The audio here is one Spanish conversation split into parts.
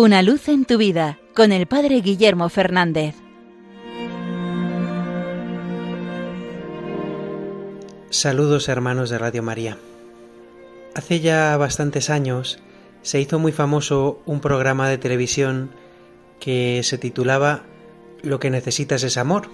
Una luz en tu vida con el Padre Guillermo Fernández. Saludos hermanos de Radio María. Hace ya bastantes años se hizo muy famoso un programa de televisión que se titulaba Lo que necesitas es amor.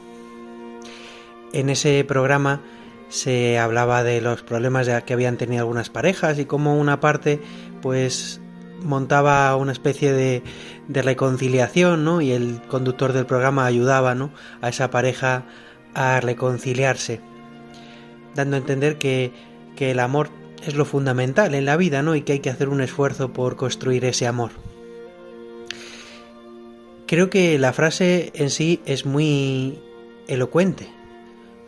En ese programa se hablaba de los problemas que habían tenido algunas parejas y cómo una parte pues montaba una especie de, de reconciliación, ¿no? Y el conductor del programa ayudaba, ¿no? A esa pareja a reconciliarse, dando a entender que, que el amor es lo fundamental en la vida, ¿no? Y que hay que hacer un esfuerzo por construir ese amor. Creo que la frase en sí es muy elocuente.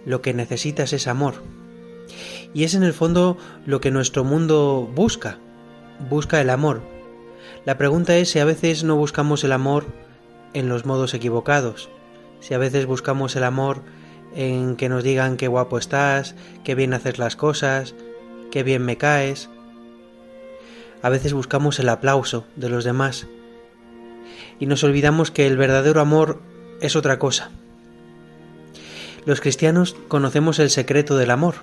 Lo que necesitas es amor. Y es en el fondo lo que nuestro mundo busca. Busca el amor, la pregunta es si a veces no buscamos el amor en los modos equivocados, si a veces buscamos el amor en que nos digan qué guapo estás, qué bien haces las cosas, qué bien me caes. A veces buscamos el aplauso de los demás y nos olvidamos que el verdadero amor es otra cosa. Los cristianos conocemos el secreto del amor.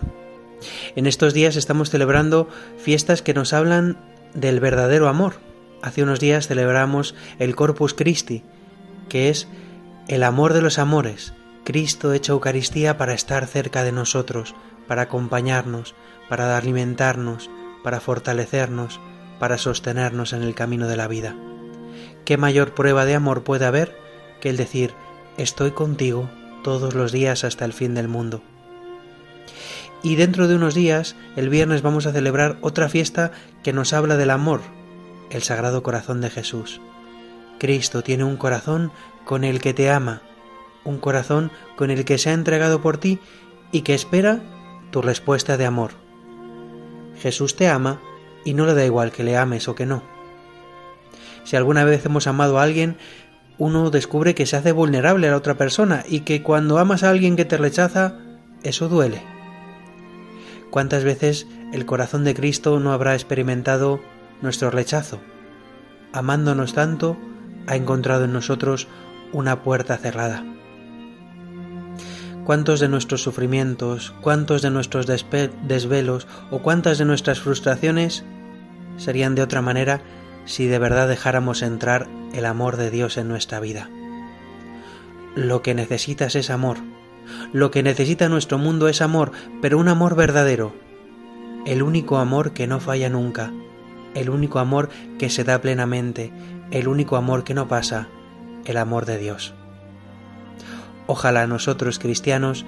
En estos días estamos celebrando fiestas que nos hablan del verdadero amor Hace unos días celebramos el Corpus Christi, que es el amor de los amores, Cristo hecho Eucaristía para estar cerca de nosotros, para acompañarnos, para alimentarnos, para fortalecernos, para sostenernos en el camino de la vida. ¿Qué mayor prueba de amor puede haber que el decir estoy contigo todos los días hasta el fin del mundo? Y dentro de unos días, el viernes, vamos a celebrar otra fiesta que nos habla del amor, el Sagrado Corazón de Jesús. Cristo tiene un corazón con el que te ama, un corazón con el que se ha entregado por ti y que espera tu respuesta de amor. Jesús te ama y no le da igual que le ames o que no. Si alguna vez hemos amado a alguien, uno descubre que se hace vulnerable a la otra persona y que cuando amas a alguien que te rechaza, eso duele. ¿Cuántas veces el corazón de Cristo no habrá experimentado nuestro rechazo. Amándonos tanto, ha encontrado en nosotros una puerta cerrada. ¿Cuántos de nuestros sufrimientos, cuántos de nuestros desvelos o cuántas de nuestras frustraciones serían de otra manera si de verdad dejáramos entrar el amor de Dios en nuestra vida? Lo que necesitas es amor. Lo que necesita nuestro mundo es amor, pero un amor verdadero. El único amor que no falla nunca, el único amor que se da plenamente, el único amor que no pasa, el amor de Dios. Ojalá nosotros cristianos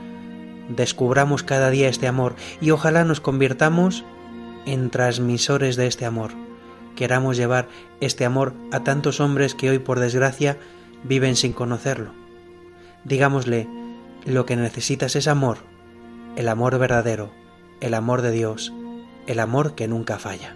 descubramos cada día este amor y ojalá nos convirtamos en transmisores de este amor. Queramos llevar este amor a tantos hombres que hoy por desgracia viven sin conocerlo. Digámosle, lo que necesitas es amor, el amor verdadero, el amor de Dios, el amor que nunca falla.